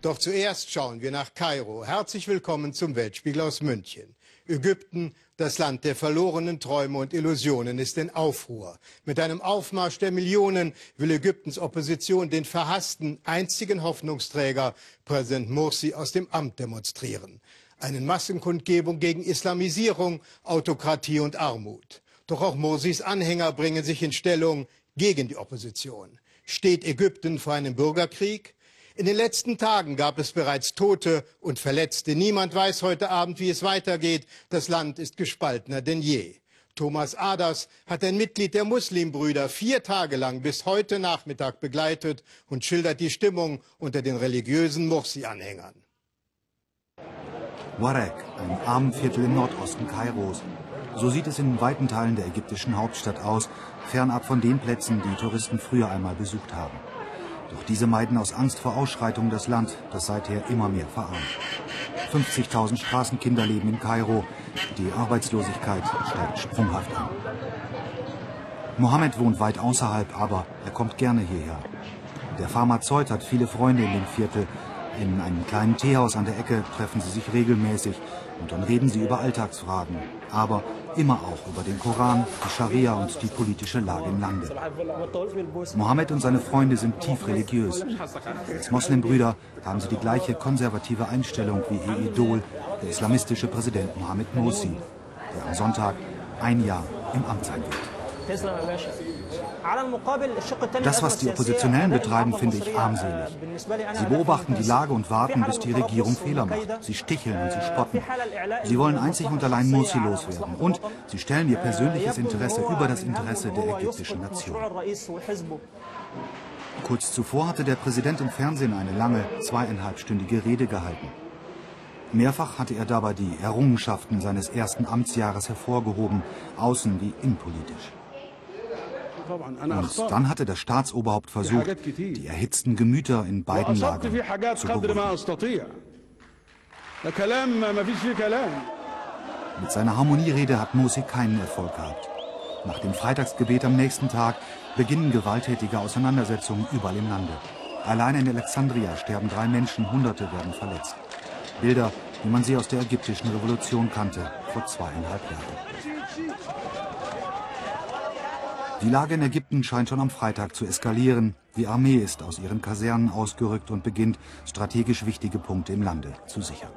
Doch zuerst schauen wir nach Kairo. Herzlich willkommen zum Weltspiegel aus München. Ägypten, das Land der verlorenen Träume und Illusionen, ist in Aufruhr. Mit einem Aufmarsch der Millionen will Ägyptens Opposition den verhassten einzigen Hoffnungsträger, Präsident Morsi, aus dem Amt demonstrieren. Eine Massenkundgebung gegen Islamisierung, Autokratie und Armut. Doch auch Morsis Anhänger bringen sich in Stellung gegen die Opposition. Steht Ägypten vor einem Bürgerkrieg? In den letzten Tagen gab es bereits Tote und Verletzte. Niemand weiß heute Abend, wie es weitergeht. Das Land ist gespaltener denn je. Thomas Aders hat ein Mitglied der Muslimbrüder vier Tage lang bis heute Nachmittag begleitet und schildert die Stimmung unter den religiösen Mursi-Anhängern. Warek, ein Armenviertel im Nordosten Kairos. So sieht es in weiten Teilen der ägyptischen Hauptstadt aus, fernab von den Plätzen, die Touristen früher einmal besucht haben. Doch diese meiden aus Angst vor Ausschreitungen das Land, das seither immer mehr verarmt. 50.000 Straßenkinder leben in Kairo. Die Arbeitslosigkeit steigt sprunghaft an. Mohammed wohnt weit außerhalb, aber er kommt gerne hierher. Der Pharmazeut hat viele Freunde in dem Viertel. In einem kleinen Teehaus an der Ecke treffen sie sich regelmäßig und dann reden sie über Alltagsfragen. Aber immer auch über den Koran, die Scharia und die politische Lage im Lande. Mohammed und seine Freunde sind tief religiös. Als Moslembrüder haben sie die gleiche konservative Einstellung wie ihr Idol, der islamistische Präsident Mohammed Morsi, der am Sonntag ein Jahr im Amt sein wird. Das, was die Oppositionellen betreiben, finde ich armselig. Sie beobachten die Lage und warten, bis die Regierung Fehler macht. Sie sticheln und sie spotten. Sie wollen einzig und allein Morsi loswerden. Und sie stellen ihr persönliches Interesse über das Interesse der ägyptischen Nation. Kurz zuvor hatte der Präsident im Fernsehen eine lange, zweieinhalbstündige Rede gehalten. Mehrfach hatte er dabei die Errungenschaften seines ersten Amtsjahres hervorgehoben, außen wie innenpolitisch. Und dann hatte das Staatsoberhaupt versucht, die erhitzten Gemüter in beiden Lagern zu beruhigen. Mit seiner Harmonierede hat Morsi keinen Erfolg gehabt. Nach dem Freitagsgebet am nächsten Tag beginnen gewalttätige Auseinandersetzungen überall im Lande. Allein in Alexandria sterben drei Menschen, Hunderte werden verletzt. Bilder, wie man sie aus der ägyptischen Revolution kannte, vor zweieinhalb Jahren. Die Lage in Ägypten scheint schon am Freitag zu eskalieren. Die Armee ist aus ihren Kasernen ausgerückt und beginnt, strategisch wichtige Punkte im Lande zu sichern.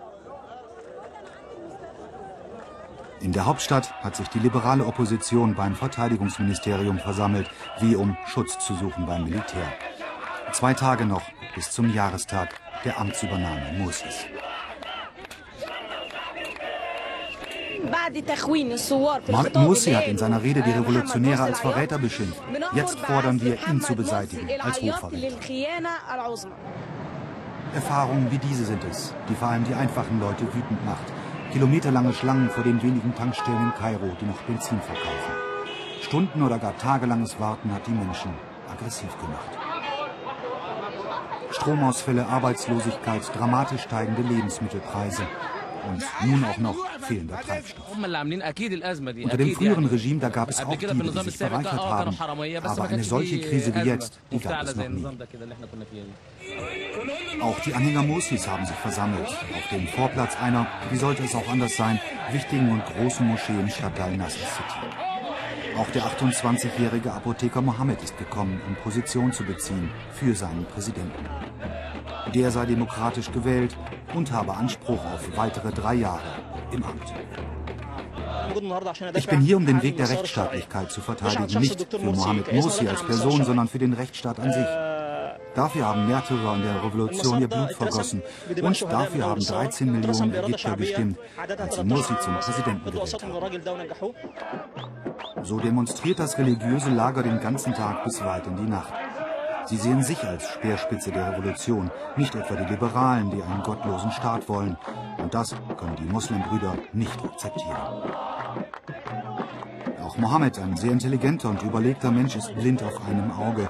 In der Hauptstadt hat sich die liberale Opposition beim Verteidigungsministerium versammelt, wie um Schutz zu suchen beim Militär. Zwei Tage noch bis zum Jahrestag der Amtsübernahme Mursis. Mohammed Mursi hat in seiner Rede die Revolutionäre als Verräter beschimpft. Jetzt fordern wir, ihn zu beseitigen, als Hochverräter. Erfahrungen wie diese sind es, die vor allem die einfachen Leute wütend macht. Kilometerlange Schlangen vor den wenigen Tankstellen in Kairo, die noch Benzin verkaufen. Stunden- oder gar tagelanges Warten hat die Menschen aggressiv gemacht. Stromausfälle, Arbeitslosigkeit, dramatisch steigende Lebensmittelpreise und nun auch noch fehlender Treibstoff. Unter dem früheren Regime, da gab es auch Diebe, die sich bereichert haben. Aber eine solche Krise wie jetzt, die gab es noch nie. Auch die Anhänger Morsis haben sich versammelt. Auf dem Vorplatz einer, wie sollte es auch anders sein, wichtigen und großen Moschee im Stadtteil Nasser City. Auch der 28-jährige Apotheker Mohammed ist gekommen, um Position zu beziehen für seinen Präsidenten. Der sei demokratisch gewählt und habe Anspruch auf weitere drei Jahre im Amt. Ich bin hier, um den Weg der Rechtsstaatlichkeit zu verteidigen, nicht für Mohammed Morsi als Person, sondern für den Rechtsstaat an sich. Dafür haben Märtyrer in der Revolution ihr Blut vergossen. Und dafür haben 13 Millionen Ägypter gestimmt, als sie Morsi zum Präsidenten gewählt haben. So demonstriert das religiöse Lager den ganzen Tag bis weit in die Nacht. Sie sehen sich als Speerspitze der Revolution, nicht etwa die Liberalen, die einen gottlosen Staat wollen. Und das können die Muslimbrüder nicht akzeptieren. Auch Mohammed, ein sehr intelligenter und überlegter Mensch, ist blind auf einem Auge.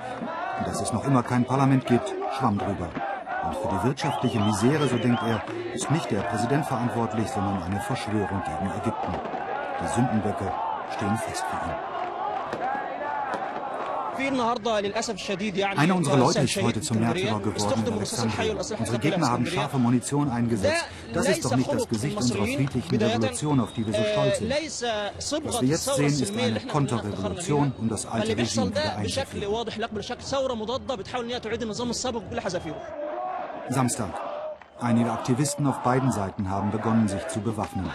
Und dass es noch immer kein Parlament gibt, schwamm drüber. Und für die wirtschaftliche Misere, so denkt er, ist nicht der Präsident verantwortlich, sondern eine Verschwörung gegen Ägypten. Die Sündenböcke stehen fest für ihn. Einer unserer Leute ist heute zum Märtyrer geworden in Alexandria. Unsere Gegner haben scharfe Munition eingesetzt. Das ist doch nicht das Gesicht unserer friedlichen Revolution, auf die wir so stolz sind. Was wir jetzt sehen, ist eine Konterrevolution, um das alte Regime wieder einzuführen. Samstag. Einige Aktivisten auf beiden Seiten haben begonnen, sich zu bewaffnen.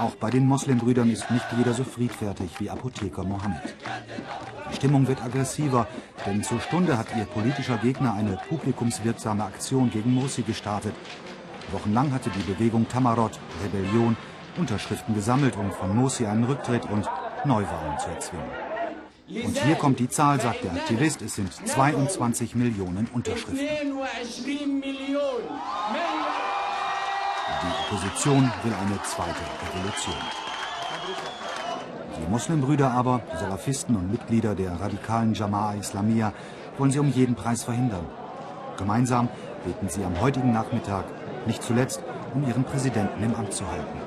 Auch bei den Moslembrüdern ist nicht jeder so friedfertig wie Apotheker Mohammed. Stimmung wird aggressiver, denn zur Stunde hat ihr politischer Gegner eine publikumswirksame Aktion gegen Morsi gestartet. Wochenlang hatte die Bewegung Tamarot, Rebellion, Unterschriften gesammelt, um von Morsi einen Rücktritt und Neuwahlen zu erzwingen. Und hier kommt die Zahl, sagt der Aktivist, es sind 22 Millionen Unterschriften. Die Opposition will eine zweite Revolution. Die Muslimbrüder aber, die Salafisten und Mitglieder der radikalen Jama'a Islamiyah, wollen sie um jeden Preis verhindern. Gemeinsam beten sie am heutigen Nachmittag, nicht zuletzt, um ihren Präsidenten im Amt zu halten.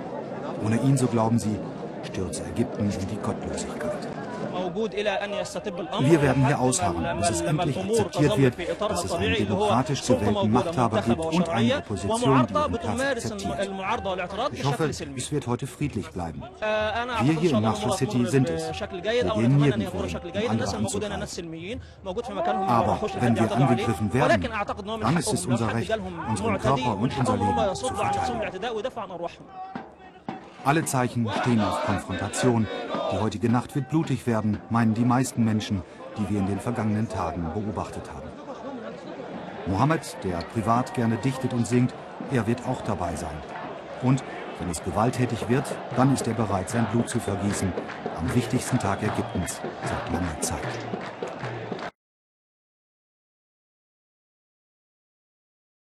Ohne ihn, so glauben sie, stürze Ägypten in die Gottlosigkeit. Wir werden hier ausharren, bis es endlich akzeptiert wird, dass es einen demokratisch gewählten Machthaber gibt und eine Opposition, die ihren Platz akzeptiert. Ich hoffe, es wird heute friedlich bleiben. Wir hier in Nashville City sind es. Wir gehen nirgendwo hin, um andere anzugreifen. Aber wenn wir angegriffen werden, dann ist es unser Recht, unseren Körper und unser Leben zu verteidigen. Alle Zeichen stehen auf Konfrontation. Die heutige Nacht wird blutig werden, meinen die meisten Menschen, die wir in den vergangenen Tagen beobachtet haben. Mohammed, der privat gerne dichtet und singt, er wird auch dabei sein. Und wenn es gewalttätig wird, dann ist er bereit, sein Blut zu vergießen, am wichtigsten Tag Ägyptens seit langer Zeit.